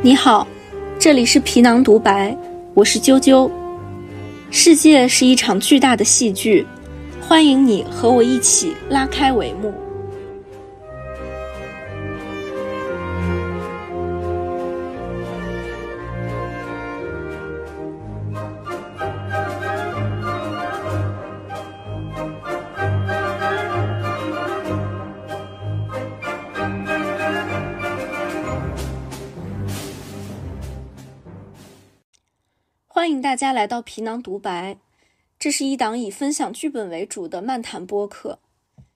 你好，这里是皮囊独白，我是啾啾。世界是一场巨大的戏剧，欢迎你和我一起拉开帷幕。迎大家来到皮囊独白，这是一档以分享剧本为主的漫谈播客。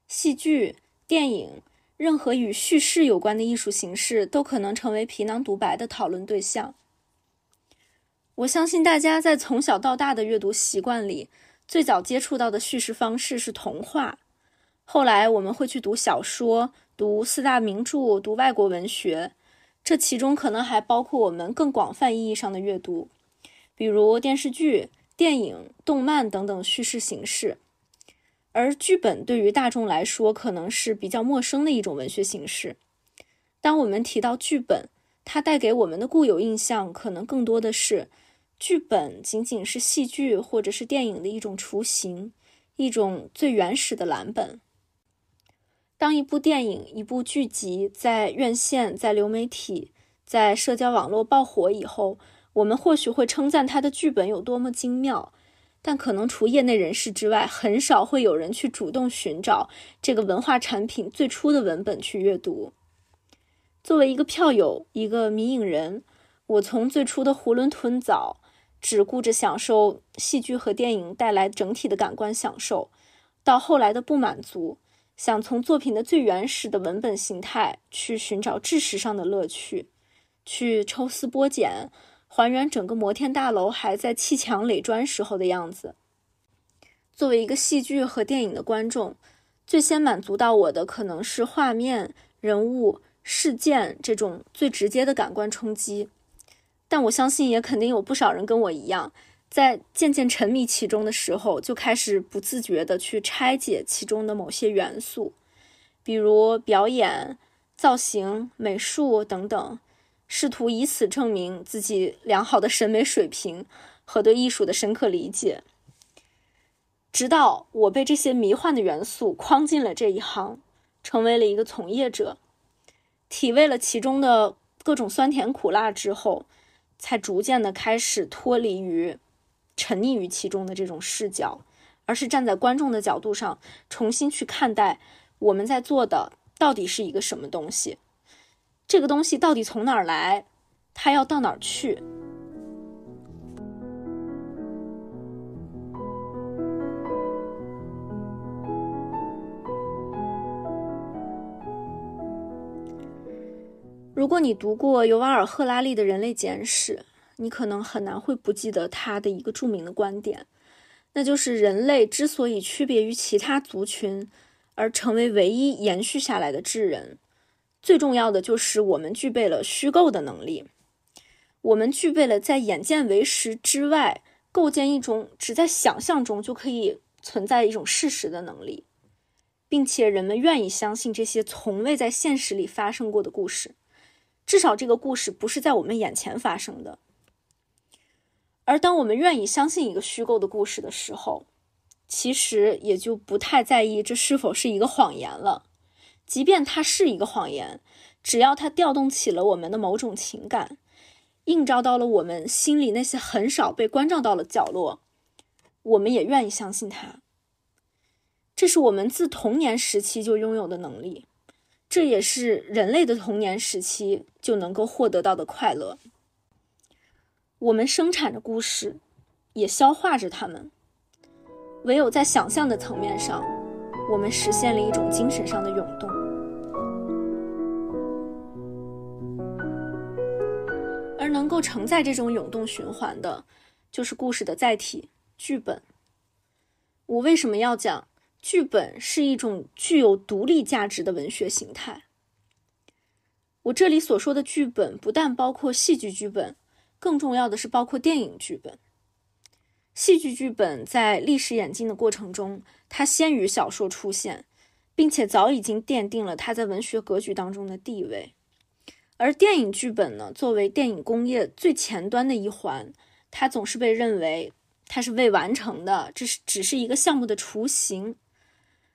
戏剧、电影，任何与叙事有关的艺术形式都可能成为皮囊独白的讨论对象。我相信大家在从小到大的阅读习惯里，最早接触到的叙事方式是童话，后来我们会去读小说、读四大名著、读外国文学，这其中可能还包括我们更广泛意义上的阅读。比如电视剧、电影、动漫等等叙事形式，而剧本对于大众来说可能是比较陌生的一种文学形式。当我们提到剧本，它带给我们的固有印象可能更多的是，剧本仅仅是戏剧或者是电影的一种雏形，一种最原始的蓝本。当一部电影、一部剧集在院线、在流媒体、在社交网络爆火以后，我们或许会称赞他的剧本有多么精妙，但可能除业内人士之外，很少会有人去主动寻找这个文化产品最初的文本去阅读。作为一个票友，一个迷影人，我从最初的囫囵吞枣，只顾着享受戏剧和电影带来整体的感官享受，到后来的不满足，想从作品的最原始的文本形态去寻找知识上的乐趣，去抽丝剥茧。还原整个摩天大楼还在砌墙垒砖时候的样子。作为一个戏剧和电影的观众，最先满足到我的可能是画面、人物、事件这种最直接的感官冲击。但我相信，也肯定有不少人跟我一样，在渐渐沉迷其中的时候，就开始不自觉地去拆解其中的某些元素，比如表演、造型、美术等等。试图以此证明自己良好的审美水平和对艺术的深刻理解，直到我被这些迷幻的元素框进了这一行，成为了一个从业者，体味了其中的各种酸甜苦辣之后，才逐渐的开始脱离于沉溺于其中的这种视角，而是站在观众的角度上，重新去看待我们在做的到底是一个什么东西。这个东西到底从哪儿来？它要到哪儿去？如果你读过尤瓦尔·赫拉利的《人类简史》，你可能很难会不记得他的一个著名的观点，那就是人类之所以区别于其他族群，而成为唯一延续下来的智人。最重要的就是我们具备了虚构的能力，我们具备了在眼见为实之外构建一种只在想象中就可以存在一种事实的能力，并且人们愿意相信这些从未在现实里发生过的故事，至少这个故事不是在我们眼前发生的。而当我们愿意相信一个虚构的故事的时候，其实也就不太在意这是否是一个谎言了。即便它是一个谎言，只要它调动起了我们的某种情感，映照到了我们心里那些很少被关照到的角落，我们也愿意相信它。这是我们自童年时期就拥有的能力，这也是人类的童年时期就能够获得到的快乐。我们生产着故事，也消化着它们，唯有在想象的层面上，我们实现了一种精神上的涌动。够承载这种涌动循环的，就是故事的载体——剧本。我为什么要讲剧本是一种具有独立价值的文学形态？我这里所说的剧本，不但包括戏剧剧本，更重要的是包括电影剧本。戏剧剧本在历史演进的过程中，它先于小说出现，并且早已经奠定了它在文学格局当中的地位。而电影剧本呢，作为电影工业最前端的一环，它总是被认为它是未完成的，这是只是一个项目的雏形。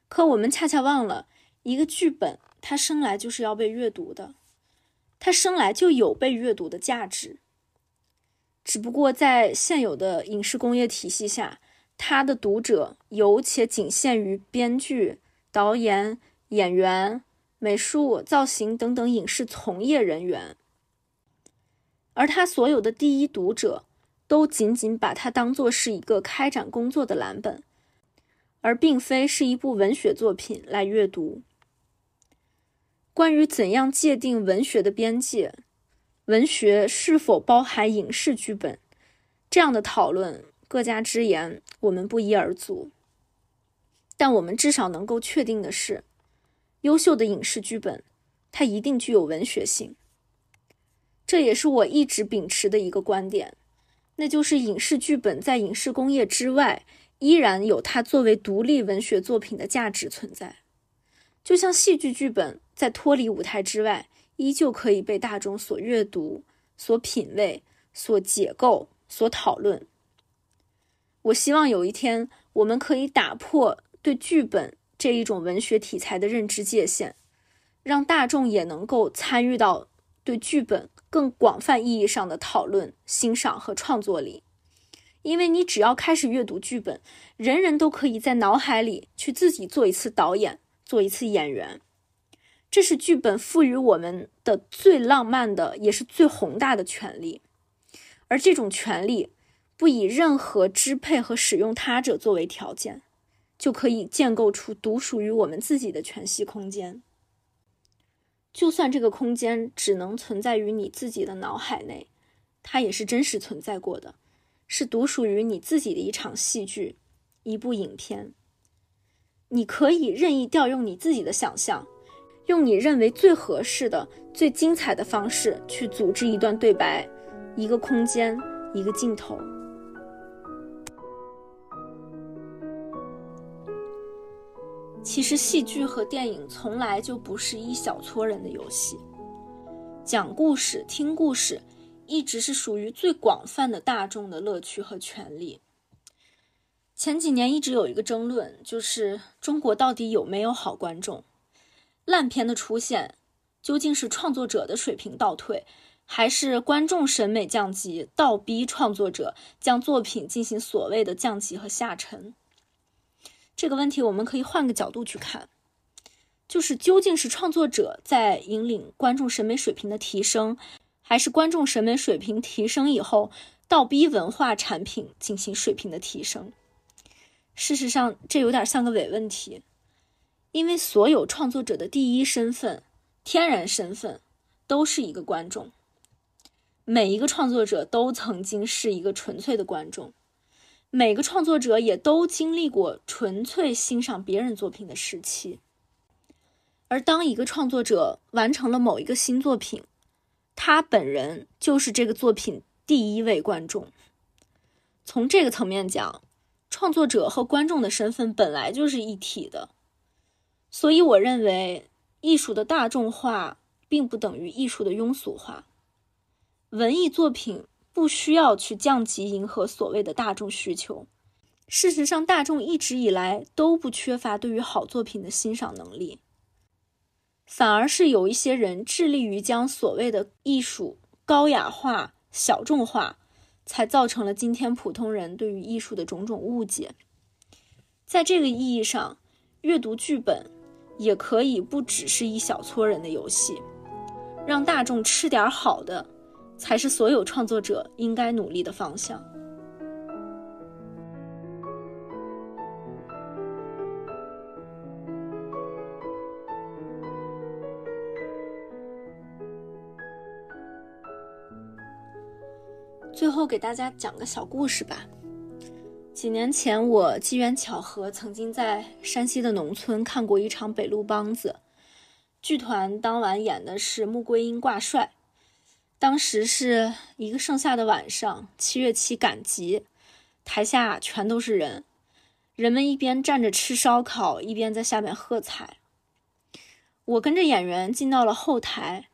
可我们恰恰忘了，一个剧本它生来就是要被阅读的，它生来就有被阅读的价值。只不过在现有的影视工业体系下，它的读者有且仅限于编剧、导演、演员、美术、造型等等影视从业人员，而他所有的第一读者都仅仅把它当做是一个开展工作的蓝本。而并非是一部文学作品来阅读。关于怎样界定文学的边界，文学是否包含影视剧本，这样的讨论各家之言，我们不一而足。但我们至少能够确定的是，优秀的影视剧本，它一定具有文学性。这也是我一直秉持的一个观点，那就是影视剧本在影视工业之外。依然有它作为独立文学作品的价值存在，就像戏剧剧本在脱离舞台之外，依旧可以被大众所阅读、所品味、所解构、所讨论。我希望有一天，我们可以打破对剧本这一种文学题材的认知界限，让大众也能够参与到对剧本更广泛意义上的讨论、欣赏和创作里。因为你只要开始阅读剧本，人人都可以在脑海里去自己做一次导演，做一次演员。这是剧本赋予我们的最浪漫的，也是最宏大的权利。而这种权利，不以任何支配和使用他者作为条件，就可以建构出独属于我们自己的全息空间。就算这个空间只能存在于你自己的脑海内，它也是真实存在过的。是独属于你自己的一场戏剧，一部影片。你可以任意调用你自己的想象，用你认为最合适的、最精彩的方式去组织一段对白、一个空间、一个镜头。其实，戏剧和电影从来就不是一小撮人的游戏，讲故事、听故事。一直是属于最广泛的大众的乐趣和权利。前几年一直有一个争论，就是中国到底有没有好观众？烂片的出现，究竟是创作者的水平倒退，还是观众审美降级，倒逼创作者将作品进行所谓的降级和下沉？这个问题我们可以换个角度去看，就是究竟是创作者在引领观众审美水平的提升？还是观众审美水平提升以后，倒逼文化产品进行水平的提升。事实上，这有点像个伪问题，因为所有创作者的第一身份、天然身份都是一个观众。每一个创作者都曾经是一个纯粹的观众，每个创作者也都经历过纯粹欣赏别人作品的时期。而当一个创作者完成了某一个新作品，他本人就是这个作品第一位观众。从这个层面讲，创作者和观众的身份本来就是一体的。所以，我认为艺术的大众化并不等于艺术的庸俗化。文艺作品不需要去降级迎合所谓的大众需求。事实上，大众一直以来都不缺乏对于好作品的欣赏能力。反而是有一些人致力于将所谓的艺术高雅化、小众化，才造成了今天普通人对于艺术的种种误解。在这个意义上，阅读剧本也可以不只是一小撮人的游戏，让大众吃点好的，才是所有创作者应该努力的方向。最后给大家讲个小故事吧。几年前，我机缘巧合，曾经在山西的农村看过一场北路梆子。剧团当晚演的是穆桂英挂帅。当时是一个盛夏的晚上，七月七赶集，台下全都是人，人们一边站着吃烧烤，一边在下面喝彩。我跟着演员进到了后台。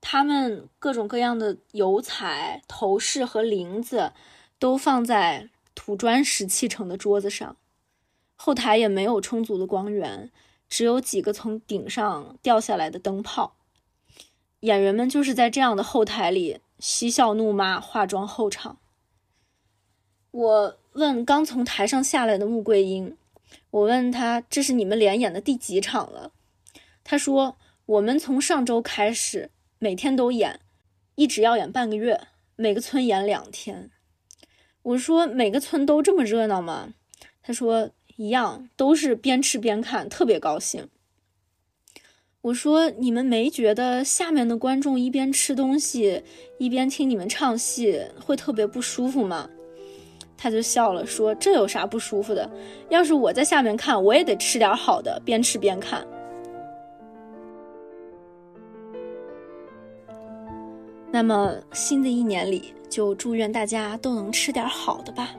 他们各种各样的油彩、头饰和铃子都放在土砖石砌成的桌子上，后台也没有充足的光源，只有几个从顶上掉下来的灯泡。演员们就是在这样的后台里嬉笑怒骂、化妆候场。我问刚从台上下来的穆桂英，我问他这是你们连演的第几场了？他说我们从上周开始每天都演，一直要演半个月，每个村演两天。我说每个村都这么热闹吗？他说一样，都是边吃边看，特别高兴。我说：“你们没觉得下面的观众一边吃东西一边听你们唱戏会特别不舒服吗？”他就笑了，说：“这有啥不舒服的？要是我在下面看，我也得吃点好的，边吃边看。”那么新的一年里，就祝愿大家都能吃点好的吧。